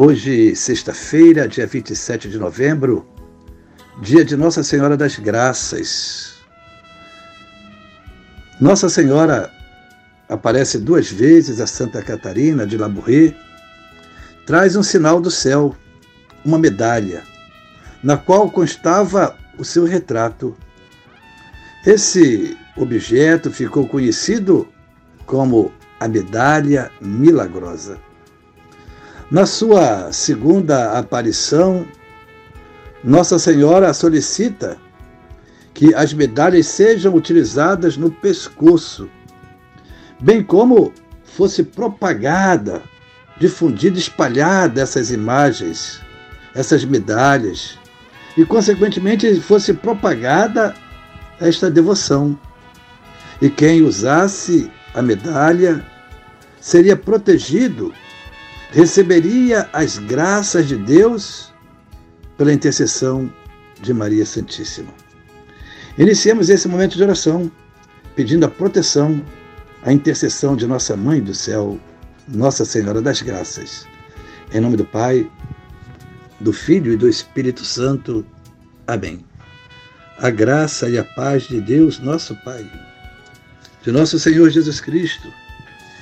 Hoje, sexta-feira, dia 27 de novembro, dia de Nossa Senhora das Graças. Nossa Senhora aparece duas vezes a Santa Catarina de Labouré, traz um sinal do céu, uma medalha, na qual constava o seu retrato. Esse objeto ficou conhecido como a Medalha Milagrosa. Na sua segunda aparição, Nossa Senhora solicita que as medalhas sejam utilizadas no pescoço, bem como fosse propagada, difundida, espalhada essas imagens, essas medalhas, e consequentemente fosse propagada esta devoção. E quem usasse a medalha seria protegido receberia as graças de Deus pela intercessão de Maria Santíssima. Iniciemos esse momento de oração pedindo a proteção, a intercessão de nossa Mãe do Céu, Nossa Senhora das Graças. Em nome do Pai, do Filho e do Espírito Santo. Amém. A graça e a paz de Deus, nosso Pai, de nosso Senhor Jesus Cristo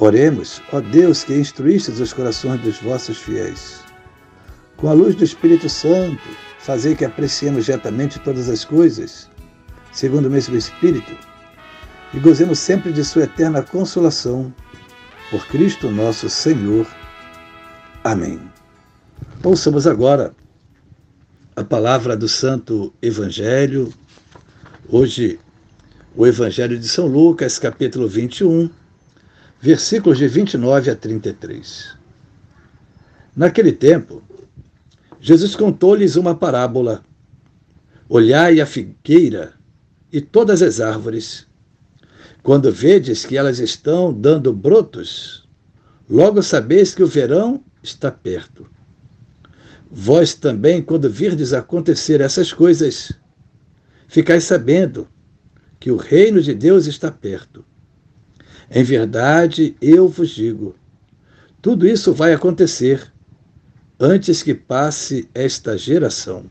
Oremos, ó Deus, que instruístes os corações dos vossos fiéis. Com a luz do Espírito Santo, fazei que apreciemos retamente todas as coisas, segundo o mesmo Espírito, e gozemos sempre de Sua eterna consolação. Por Cristo nosso Senhor. Amém. Ouçamos agora a palavra do Santo Evangelho. Hoje, o Evangelho de São Lucas, capítulo 21 versículos de 29 a 33. Naquele tempo, Jesus contou-lhes uma parábola. Olhai a figueira e todas as árvores. Quando vedes que elas estão dando brotos, logo sabeis que o verão está perto. Vós também, quando virdes acontecer essas coisas, ficais sabendo que o reino de Deus está perto. Em verdade, eu vos digo: tudo isso vai acontecer antes que passe esta geração.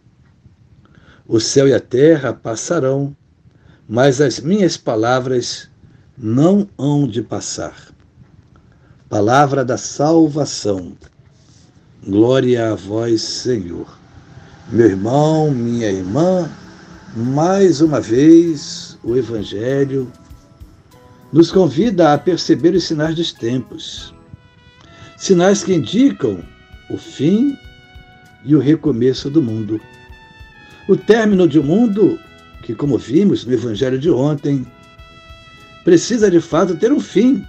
O céu e a terra passarão, mas as minhas palavras não hão de passar. Palavra da salvação. Glória a vós, Senhor. Meu irmão, minha irmã, mais uma vez o Evangelho nos convida a perceber os sinais dos tempos. Sinais que indicam o fim e o recomeço do mundo. O término de um mundo que, como vimos no Evangelho de ontem, precisa de fato ter um fim.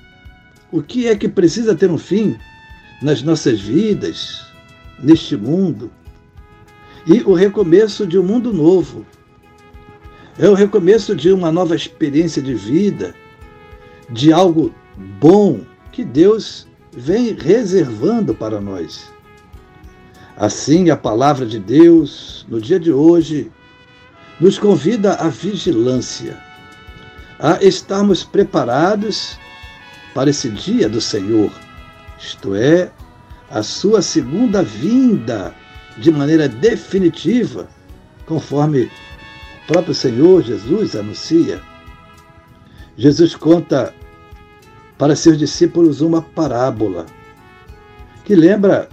O que é que precisa ter um fim nas nossas vidas, neste mundo? E o recomeço de um mundo novo. É o recomeço de uma nova experiência de vida de algo bom que Deus vem reservando para nós. Assim, a palavra de Deus, no dia de hoje, nos convida à vigilância, a estarmos preparados para esse dia do Senhor, isto é, a sua segunda vinda de maneira definitiva, conforme o próprio Senhor Jesus anuncia. Jesus conta para seus discípulos uma parábola que lembra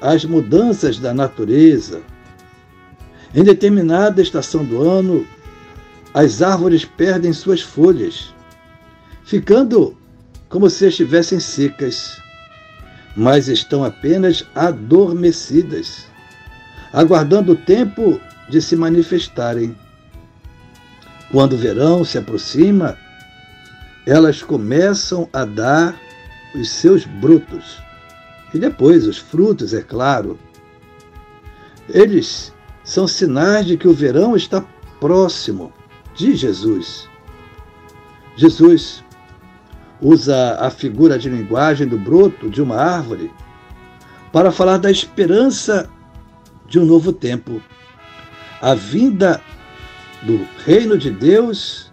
as mudanças da natureza, Em determinada estação do ano, as árvores perdem suas folhas, ficando como se estivessem secas, mas estão apenas adormecidas, aguardando o tempo de se manifestarem. Quando o verão se aproxima, elas começam a dar os seus brutos. E depois os frutos, é claro. Eles são sinais de que o verão está próximo de Jesus. Jesus usa a figura de linguagem do broto de uma árvore para falar da esperança de um novo tempo. A vinda do reino de Deus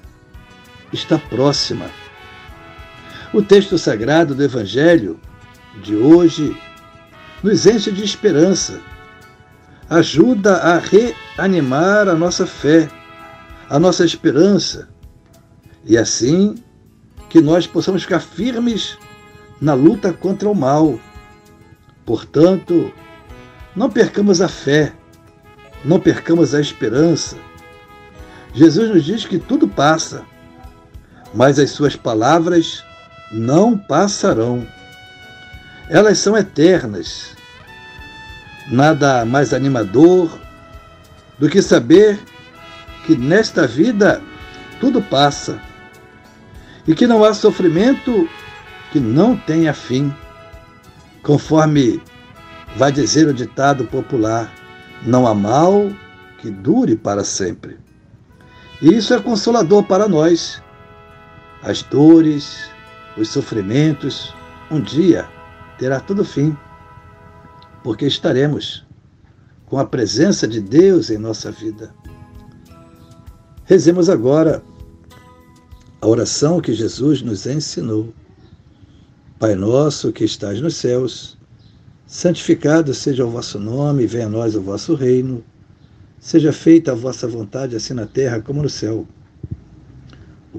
está próxima. O texto sagrado do Evangelho de hoje nos enche de esperança, ajuda a reanimar a nossa fé, a nossa esperança, e assim que nós possamos ficar firmes na luta contra o mal. Portanto, não percamos a fé, não percamos a esperança. Jesus nos diz que tudo passa, mas as suas palavras não passarão. Elas são eternas. Nada mais animador do que saber que nesta vida tudo passa e que não há sofrimento que não tenha fim. Conforme vai dizer o ditado popular, não há mal que dure para sempre. E isso é consolador para nós. As dores, os sofrimentos, um dia terá tudo fim, porque estaremos com a presença de Deus em nossa vida. Rezemos agora a oração que Jesus nos ensinou. Pai nosso que estás nos céus, santificado seja o vosso nome, venha a nós o vosso reino. Seja feita a vossa vontade, assim na terra como no céu.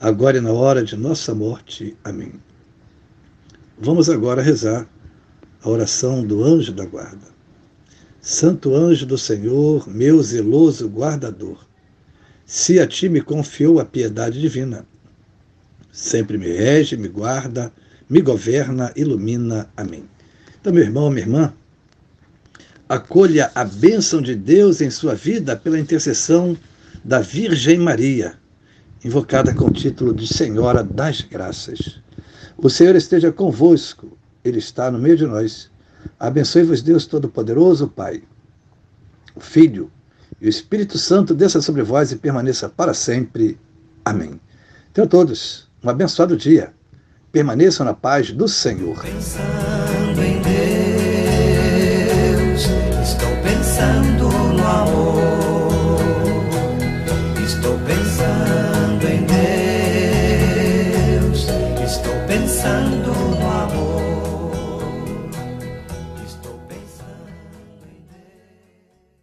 agora e na hora de nossa morte. Amém. Vamos agora rezar a oração do anjo da guarda. Santo anjo do Senhor, meu zeloso guardador, se a ti me confiou a piedade divina, sempre me rege, me guarda, me governa, ilumina. Amém. Então, meu irmão, minha irmã, acolha a bênção de Deus em sua vida pela intercessão da Virgem Maria, invocada com o título de Senhora das Graças. O Senhor esteja convosco, Ele está no meio de nós. Abençoe-vos, Deus Todo-Poderoso, Pai, o Filho e o Espírito Santo desça sobre vós e permaneça para sempre. Amém. Tenham todos um abençoado dia. Permaneçam na paz do Senhor.